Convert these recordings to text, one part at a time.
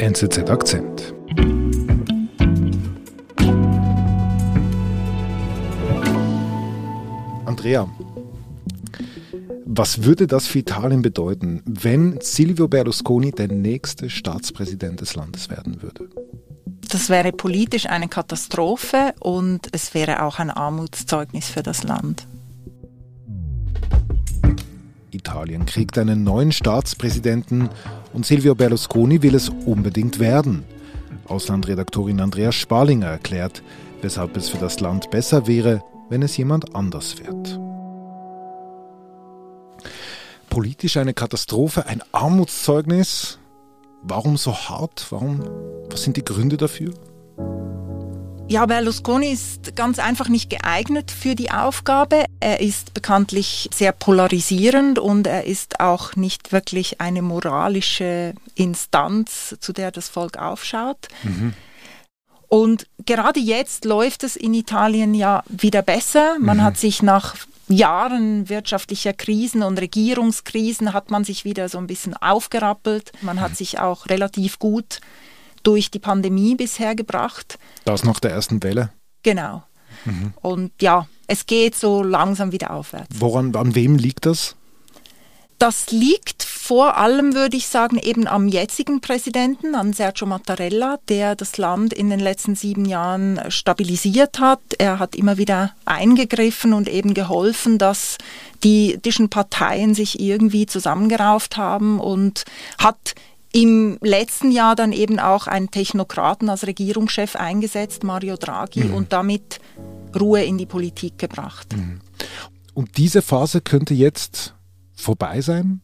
NZZ Akzent. Andrea, was würde das für Italien bedeuten, wenn Silvio Berlusconi der nächste Staatspräsident des Landes werden würde? Das wäre politisch eine Katastrophe und es wäre auch ein Armutszeugnis für das Land. Italien kriegt einen neuen Staatspräsidenten und Silvio Berlusconi will es unbedingt werden. Auslandredaktorin Andrea Sparlinger erklärt, weshalb es für das Land besser wäre, wenn es jemand anders wird. Politisch eine Katastrophe, ein Armutszeugnis. Warum so hart? Warum? Was sind die Gründe dafür? Ja, Berlusconi ist ganz einfach nicht geeignet für die Aufgabe. Er ist bekanntlich sehr polarisierend und er ist auch nicht wirklich eine moralische Instanz, zu der das Volk aufschaut. Mhm. Und gerade jetzt läuft es in Italien ja wieder besser. Man mhm. hat sich nach Jahren wirtschaftlicher Krisen und Regierungskrisen hat man sich wieder so ein bisschen aufgerappelt. Man hat mhm. sich auch relativ gut durch die Pandemie bisher gebracht. Das nach der ersten Welle? Genau. Mhm. Und ja, es geht so langsam wieder aufwärts. Woran, an wem liegt das? Das liegt vor allem, würde ich sagen, eben am jetzigen Präsidenten, an Sergio Mattarella, der das Land in den letzten sieben Jahren stabilisiert hat. Er hat immer wieder eingegriffen und eben geholfen, dass die politischen Parteien sich irgendwie zusammengerauft haben und hat im letzten Jahr dann eben auch einen Technokraten als Regierungschef eingesetzt, Mario Draghi, mhm. und damit Ruhe in die Politik gebracht. Mhm. Und diese Phase könnte jetzt vorbei sein?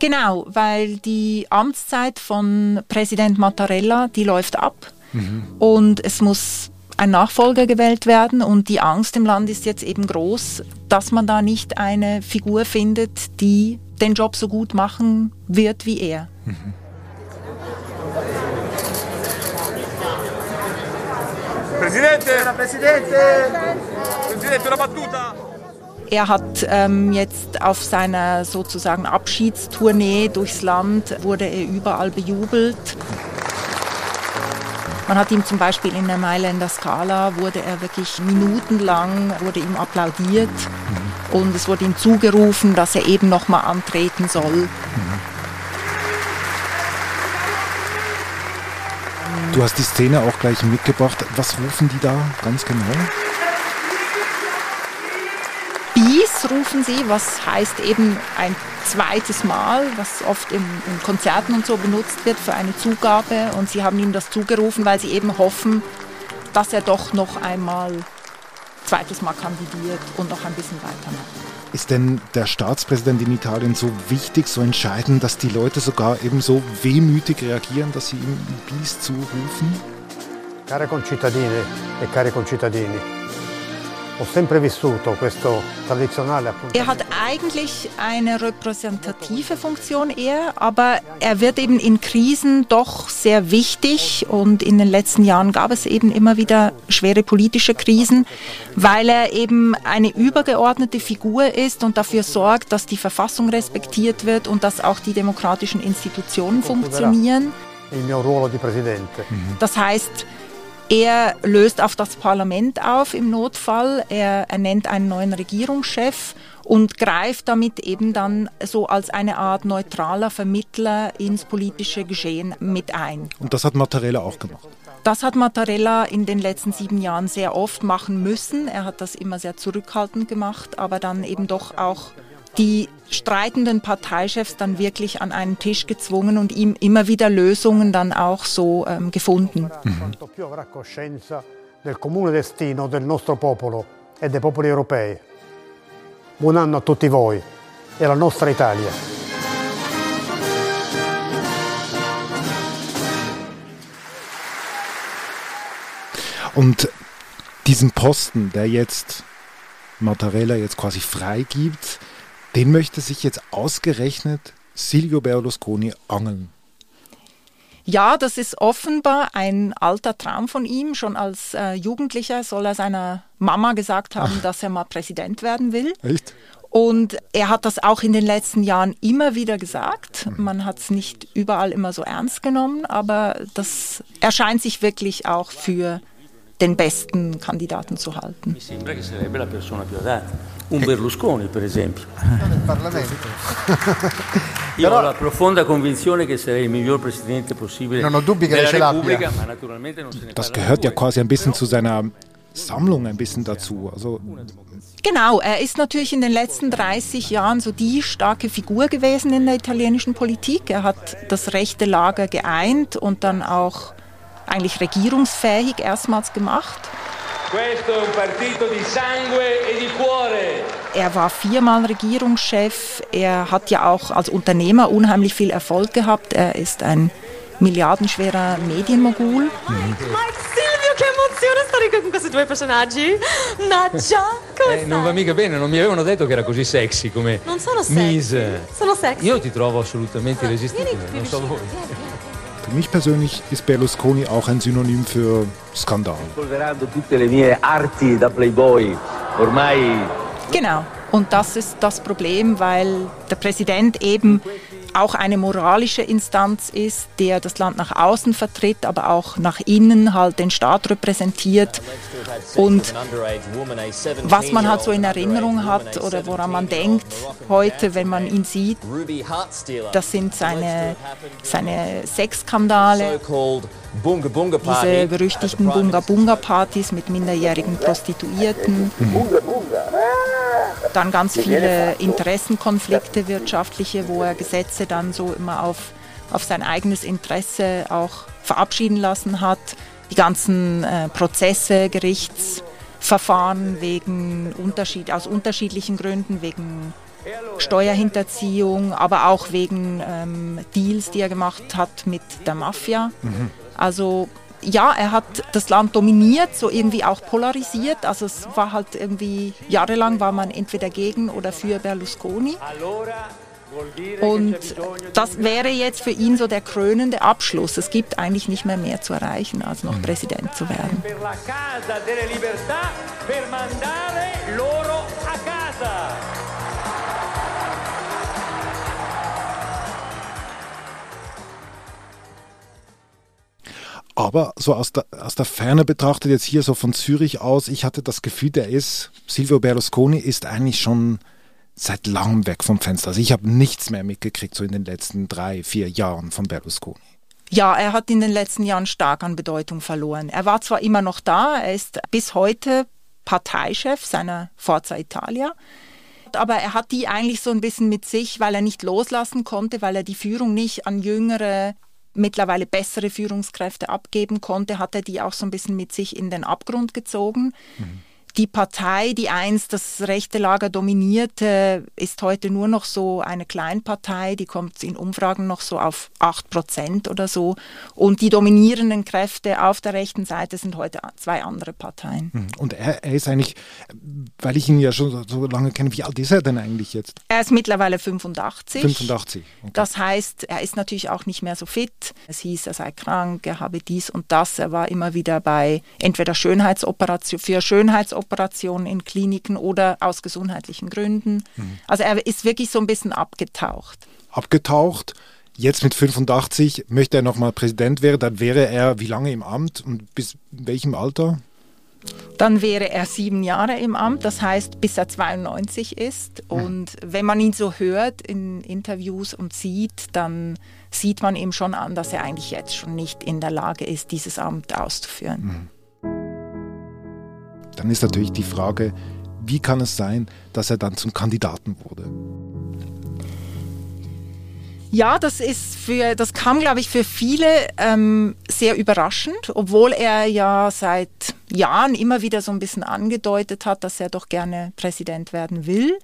Genau, weil die Amtszeit von Präsident Mattarella, die läuft ab mhm. und es muss ein Nachfolger gewählt werden und die Angst im Land ist jetzt eben groß, dass man da nicht eine Figur findet, die den Job so gut machen wird wie er. Mhm. Er hat ähm, jetzt auf seiner sozusagen Abschiedstournee durchs Land, wurde er überall bejubelt. Man hat ihm zum Beispiel in der Mailänder Scala, wurde er wirklich minutenlang, wurde ihm applaudiert und es wurde ihm zugerufen, dass er eben nochmal antreten soll. Du hast die Szene auch gleich mitgebracht. Was rufen die da ganz genau? Bis rufen sie, was heißt eben ein zweites Mal, was oft in, in, Konzerten und so benutzt wird für eine Zugabe. Und sie haben ihm das zugerufen, weil sie eben hoffen, dass er doch noch einmal zweites Mal kandidiert und noch ein bisschen weitermacht. Ist denn der Staatspräsident in Italien so wichtig, so entscheidend, dass die Leute sogar eben so wehmütig reagieren, dass sie ihm Bis zurufen? Care concittadine e cari concittadini, er hat eigentlich eine repräsentative Funktion eher, aber er wird eben in Krisen doch sehr wichtig und in den letzten Jahren gab es eben immer wieder schwere politische Krisen, weil er eben eine übergeordnete Figur ist und dafür sorgt, dass die Verfassung respektiert wird und dass auch die demokratischen Institutionen funktionieren. Das heißt, er löst auf das Parlament auf im Notfall, er ernennt einen neuen Regierungschef und greift damit eben dann so als eine Art neutraler Vermittler ins politische Geschehen mit ein. Und das hat Mattarella auch gemacht? Das hat Mattarella in den letzten sieben Jahren sehr oft machen müssen. Er hat das immer sehr zurückhaltend gemacht, aber dann eben doch auch die streitenden Parteichefs dann wirklich an einen Tisch gezwungen und ihm immer wieder Lösungen dann auch so ähm, gefunden. Mhm. popolo e. Buon anno a tutti voi e alla nostra Italia. Und diesen Posten, der jetzt Mattarella jetzt quasi freigibt, den möchte sich jetzt ausgerechnet Silvio Berlusconi angeln. Ja, das ist offenbar ein alter Traum von ihm. Schon als äh, Jugendlicher soll er seiner Mama gesagt haben, Ach. dass er mal Präsident werden will. Echt? Und er hat das auch in den letzten Jahren immer wieder gesagt. Man hat es nicht überall immer so ernst genommen, aber das erscheint sich wirklich auch für den besten Kandidaten zu halten. Un Berlusconi, per esempio. Io ho la profonda convinzione che sarei il miglior presidente possibile non ho dubbi che della ce Repubblica, ma naturalmente non se ne Das gehört ja quasi ein bisschen zu seiner Sammlung ein bisschen dazu. Also Genau, er ist natürlich in den letzten 30 Jahren so die starke Figur gewesen in der italienischen Politik. Er hat das rechte Lager geeint und dann auch eigentlich regierungsfähig erstmals gemacht. E. Er war viermal Regierungschef. Er hat ja auch als Unternehmer unheimlich viel Erfolg gehabt. Er ist ein milliardenschwerer Medienmogul. Mike Silvio, che emozione stare qui con questi due personaggi. Nadja, come Eh, non va stai? mica bene, non mi avevano detto che era così sexy come Non sono sexy. Mise. Sono sexy. Io ti trovo assolutamente irresistibile, non so voi. Für mich persönlich ist Berlusconi auch ein Synonym für Skandal. Genau. Und das ist das Problem, weil der Präsident eben auch eine moralische Instanz ist, der das Land nach außen vertritt, aber auch nach innen halt den Staat repräsentiert. Und was man halt so in Erinnerung hat oder woran man denkt heute, wenn man ihn sieht, das sind seine, seine Sexskandale, diese berüchtigten Bunga-Bunga-Partys mit minderjährigen Prostituierten. Dann ganz viele Interessenkonflikte wirtschaftliche, wo er Gesetze dann so immer auf, auf sein eigenes Interesse auch verabschieden lassen hat. Die ganzen äh, Prozesse, Gerichtsverfahren wegen Unterschied, aus unterschiedlichen Gründen, wegen Steuerhinterziehung, aber auch wegen ähm, Deals, die er gemacht hat mit der Mafia. Also ja, er hat das Land dominiert, so irgendwie auch polarisiert. Also es war halt irgendwie, jahrelang war man entweder gegen oder für Berlusconi. Und das wäre jetzt für ihn so der krönende Abschluss. Es gibt eigentlich nicht mehr mehr zu erreichen, als noch Präsident zu werden. Aber so aus der, aus der Ferne betrachtet, jetzt hier so von Zürich aus, ich hatte das Gefühl, der ist, Silvio Berlusconi ist eigentlich schon seit langem weg vom Fenster. Also ich habe nichts mehr mitgekriegt, so in den letzten drei, vier Jahren von Berlusconi. Ja, er hat in den letzten Jahren stark an Bedeutung verloren. Er war zwar immer noch da, er ist bis heute Parteichef seiner Forza Italia, aber er hat die eigentlich so ein bisschen mit sich, weil er nicht loslassen konnte, weil er die Führung nicht an jüngere, mittlerweile bessere Führungskräfte abgeben konnte, hat er die auch so ein bisschen mit sich in den Abgrund gezogen. Die Partei, die einst das rechte Lager dominierte, ist heute nur noch so eine Kleinpartei, die kommt in Umfragen noch so auf 8 Prozent oder so. Und die dominierenden Kräfte auf der rechten Seite sind heute zwei andere Parteien. Und er, er ist eigentlich, weil ich ihn ja schon so, so lange kenne, wie alt ist er denn eigentlich jetzt? Er ist mittlerweile 85. 85. Okay. Das heißt, er ist natürlich auch nicht mehr so fit. Es hieß, er sei krank, er habe dies und das. Er war immer wieder bei entweder Schönheitsoperation, für Schönheitsoperationen in Kliniken oder aus gesundheitlichen Gründen. Also er ist wirklich so ein bisschen abgetaucht. Abgetaucht. Jetzt mit 85 möchte er nochmal Präsident werden, dann wäre er wie lange im Amt und bis welchem Alter? Dann wäre er sieben Jahre im Amt, das heißt, bis er 92 ist. Und wenn man ihn so hört in Interviews und sieht, dann sieht man ihm schon an, dass er eigentlich jetzt schon nicht in der Lage ist, dieses Amt auszuführen. Dann ist natürlich die Frage, wie kann es sein, dass er dann zum Kandidaten wurde? Ja, das ist für, das kam, glaube ich, für viele ähm, sehr überraschend, obwohl er ja seit Jahren immer wieder so ein bisschen angedeutet hat, dass er doch gerne Präsident werden will.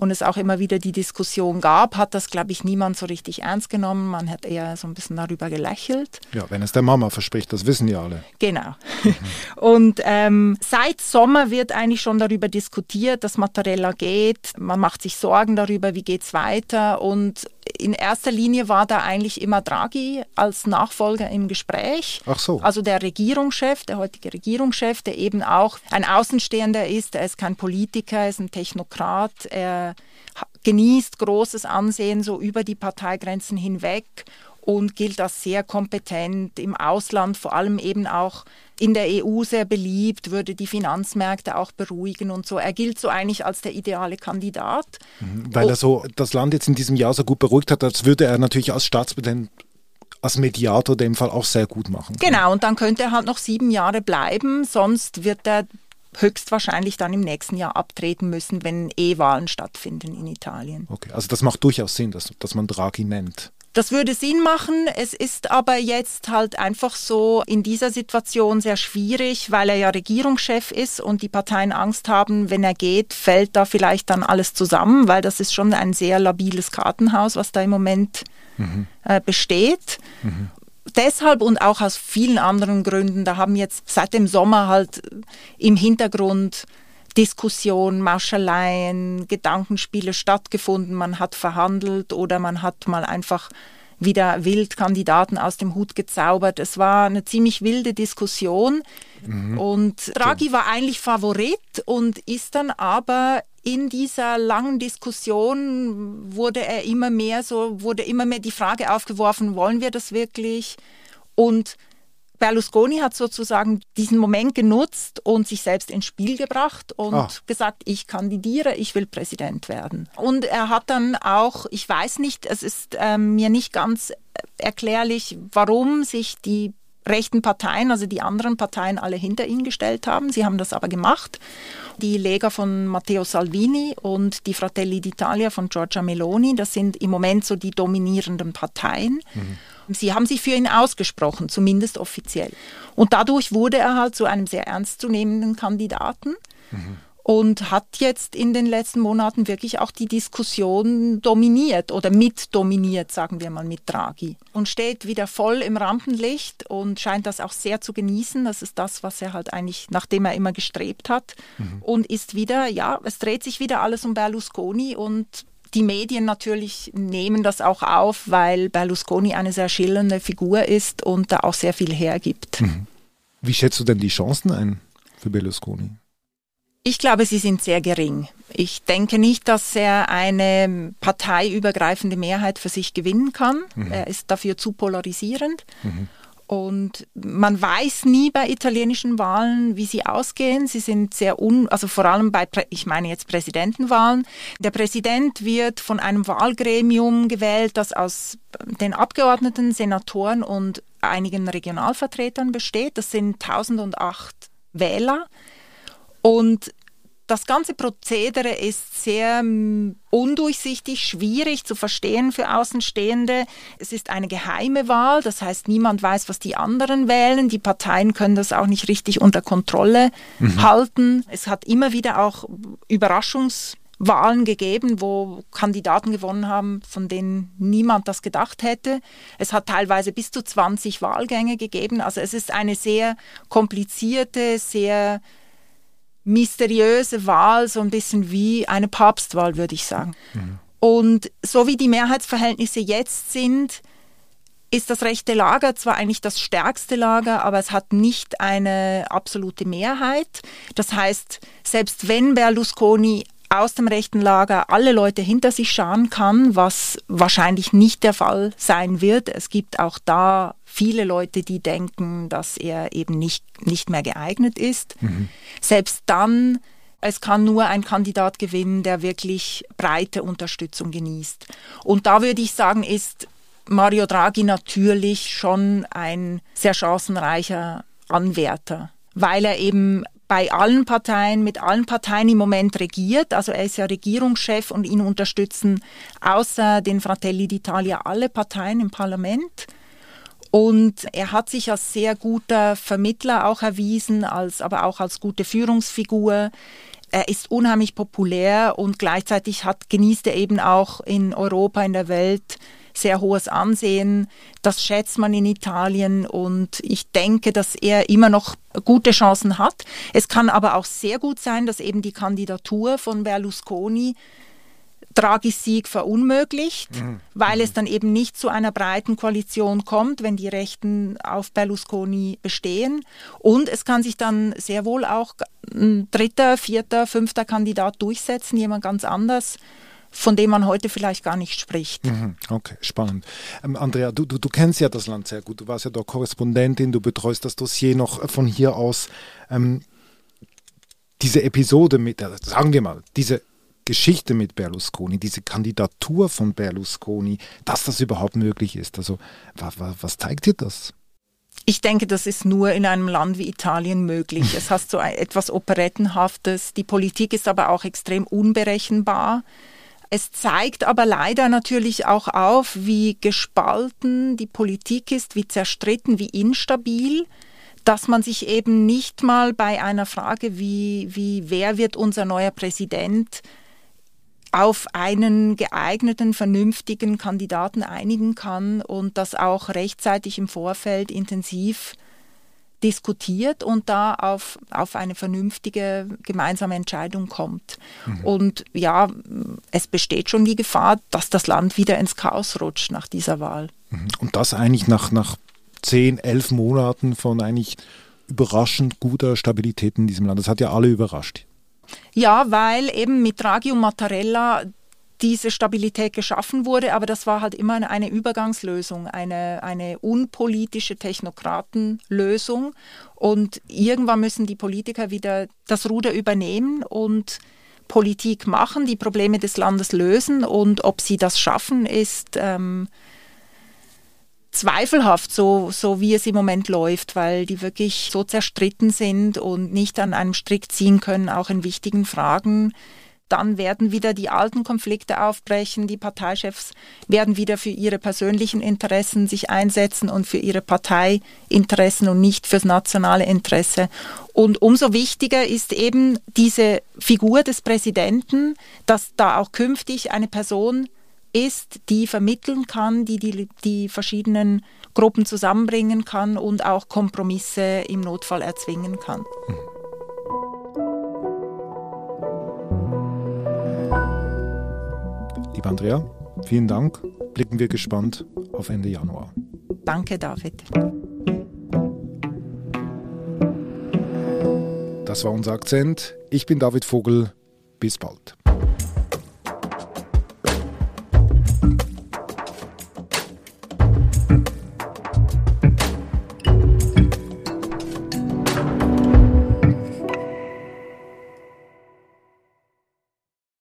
Und es auch immer wieder die Diskussion gab, hat das, glaube ich, niemand so richtig ernst genommen. Man hat eher so ein bisschen darüber gelächelt. Ja, wenn es der Mama verspricht, das wissen ja alle. Genau. Und ähm, seit Sommer wird eigentlich schon darüber diskutiert, dass Mattarella geht. Man macht sich Sorgen darüber, wie geht's weiter. Und in erster Linie war da eigentlich immer Draghi als Nachfolger im Gespräch. Ach so. Also der Regierungschef, der heutige Regierungschef, der eben auch ein Außenstehender ist. Er ist kein Politiker, er ist ein Technokrat. Er genießt großes Ansehen so über die Parteigrenzen hinweg und gilt als sehr kompetent im Ausland, vor allem eben auch in der EU sehr beliebt, würde die Finanzmärkte auch beruhigen und so. Er gilt so eigentlich als der ideale Kandidat. Mhm, weil er so das Land jetzt in diesem Jahr so gut beruhigt hat, als würde er natürlich als Staatspräsident als Mediator dem Fall auch sehr gut machen. Genau, und dann könnte er halt noch sieben Jahre bleiben, sonst wird er höchstwahrscheinlich dann im nächsten Jahr abtreten müssen, wenn E-Wahlen stattfinden in Italien. Okay, also das macht durchaus Sinn, dass, dass man Draghi nennt. Das würde Sinn machen. Es ist aber jetzt halt einfach so in dieser Situation sehr schwierig, weil er ja Regierungschef ist und die Parteien Angst haben, wenn er geht, fällt da vielleicht dann alles zusammen, weil das ist schon ein sehr labiles Kartenhaus, was da im Moment mhm. äh, besteht. Mhm. Deshalb und auch aus vielen anderen Gründen, da haben jetzt seit dem Sommer halt im Hintergrund Diskussion, Marschaleien, Gedankenspiele stattgefunden. Man hat verhandelt oder man hat mal einfach wieder wild Kandidaten aus dem Hut gezaubert. Es war eine ziemlich wilde Diskussion mhm. und Draghi war eigentlich Favorit und ist dann aber in dieser langen Diskussion wurde er immer mehr so, wurde immer mehr die Frage aufgeworfen, wollen wir das wirklich? Und Berlusconi hat sozusagen diesen Moment genutzt und sich selbst ins Spiel gebracht und ah. gesagt, ich kandidiere, ich will Präsident werden. Und er hat dann auch, ich weiß nicht, es ist äh, mir nicht ganz erklärlich, warum sich die rechten Parteien, also die anderen Parteien, alle hinter ihn gestellt haben. Sie haben das aber gemacht. Die Lega von Matteo Salvini und die Fratelli d'Italia von Giorgia Meloni, das sind im Moment so die dominierenden Parteien. Mhm. Sie haben sich für ihn ausgesprochen, zumindest offiziell. Und dadurch wurde er halt zu einem sehr ernstzunehmenden Kandidaten. Mhm. Und hat jetzt in den letzten Monaten wirklich auch die Diskussion dominiert oder mitdominiert, sagen wir mal, mit Draghi. Und steht wieder voll im Rampenlicht und scheint das auch sehr zu genießen. Das ist das, was er halt eigentlich, nachdem er immer gestrebt hat. Mhm. Und ist wieder, ja, es dreht sich wieder alles um Berlusconi und die Medien natürlich nehmen das auch auf, weil Berlusconi eine sehr schillernde Figur ist und da auch sehr viel hergibt. Mhm. Wie schätzt du denn die Chancen ein für Berlusconi? Ich glaube, sie sind sehr gering. Ich denke nicht, dass er eine parteiübergreifende Mehrheit für sich gewinnen kann. Mhm. Er ist dafür zu polarisierend. Mhm. Und man weiß nie bei italienischen Wahlen, wie sie ausgehen. Sie sind sehr un, also vor allem bei, ich meine jetzt Präsidentenwahlen. Der Präsident wird von einem Wahlgremium gewählt, das aus den Abgeordneten, Senatoren und einigen Regionalvertretern besteht. Das sind 1008 Wähler. Und das ganze Prozedere ist sehr mm, undurchsichtig, schwierig zu verstehen für Außenstehende. Es ist eine geheime Wahl, das heißt, niemand weiß, was die anderen wählen. Die Parteien können das auch nicht richtig unter Kontrolle mhm. halten. Es hat immer wieder auch Überraschungswahlen gegeben, wo Kandidaten gewonnen haben, von denen niemand das gedacht hätte. Es hat teilweise bis zu 20 Wahlgänge gegeben. Also es ist eine sehr komplizierte, sehr mysteriöse Wahl, so ein bisschen wie eine Papstwahl, würde ich sagen. Mhm. Und so wie die Mehrheitsverhältnisse jetzt sind, ist das rechte Lager zwar eigentlich das stärkste Lager, aber es hat nicht eine absolute Mehrheit. Das heißt, selbst wenn Berlusconi aus dem rechten Lager alle Leute hinter sich scharen kann, was wahrscheinlich nicht der Fall sein wird. Es gibt auch da viele Leute, die denken, dass er eben nicht, nicht mehr geeignet ist. Mhm. Selbst dann, es kann nur ein Kandidat gewinnen, der wirklich breite Unterstützung genießt. Und da würde ich sagen, ist Mario Draghi natürlich schon ein sehr chancenreicher Anwärter, weil er eben bei allen Parteien, mit allen Parteien im Moment regiert. Also er ist ja Regierungschef und ihn unterstützen außer den Fratelli d'Italia alle Parteien im Parlament. Und er hat sich als sehr guter Vermittler auch erwiesen, als, aber auch als gute Führungsfigur. Er ist unheimlich populär und gleichzeitig hat, genießt er eben auch in Europa, in der Welt sehr hohes Ansehen. Das schätzt man in Italien und ich denke, dass er immer noch gute Chancen hat. Es kann aber auch sehr gut sein, dass eben die Kandidatur von Berlusconi Draghis Sieg verunmöglicht, mhm. weil es dann eben nicht zu einer breiten Koalition kommt, wenn die Rechten auf Berlusconi bestehen. Und es kann sich dann sehr wohl auch ein dritter, vierter, fünfter Kandidat durchsetzen, jemand ganz anders von dem man heute vielleicht gar nicht spricht. Mhm. Okay, spannend. Ähm, Andrea, du, du, du, kennst ja das Land sehr gut. Du warst ja da Korrespondentin, du betreust das Dossier noch von hier aus. Ähm, diese Episode mit, äh, sagen wir mal, diese Geschichte mit Berlusconi, diese Kandidatur von Berlusconi, dass das überhaupt möglich ist. Also was, was zeigt dir das? Ich denke, das ist nur in einem Land wie Italien möglich. Es hat so etwas Operettenhaftes. Die Politik ist aber auch extrem unberechenbar. Es zeigt aber leider natürlich auch auf, wie gespalten die Politik ist, wie zerstritten, wie instabil dass man sich eben nicht mal bei einer Frage wie, wie wer wird unser neuer Präsident auf einen geeigneten, vernünftigen Kandidaten einigen kann und das auch rechtzeitig im Vorfeld intensiv diskutiert und da auf, auf eine vernünftige gemeinsame Entscheidung kommt. Mhm. Und ja, es besteht schon die Gefahr, dass das Land wieder ins Chaos rutscht nach dieser Wahl. Mhm. Und das eigentlich nach, nach zehn, elf Monaten von eigentlich überraschend guter Stabilität in diesem Land. Das hat ja alle überrascht. Ja, weil eben mit Draghi und Mattarella diese Stabilität geschaffen wurde, aber das war halt immer eine Übergangslösung, eine, eine unpolitische Technokratenlösung. Und irgendwann müssen die Politiker wieder das Ruder übernehmen und Politik machen, die Probleme des Landes lösen. Und ob sie das schaffen, ist ähm, zweifelhaft, so, so wie es im Moment läuft, weil die wirklich so zerstritten sind und nicht an einem Strick ziehen können, auch in wichtigen Fragen. Dann werden wieder die alten Konflikte aufbrechen. Die Parteichefs werden wieder für ihre persönlichen Interessen sich einsetzen und für ihre Parteiinteressen und nicht fürs nationale Interesse. Und umso wichtiger ist eben diese Figur des Präsidenten, dass da auch künftig eine Person ist, die vermitteln kann, die, die die verschiedenen Gruppen zusammenbringen kann und auch Kompromisse im Notfall erzwingen kann. Liebe Andrea, vielen Dank. Blicken wir gespannt auf Ende Januar. Danke, David. Das war unser Akzent. Ich bin David Vogel. Bis bald.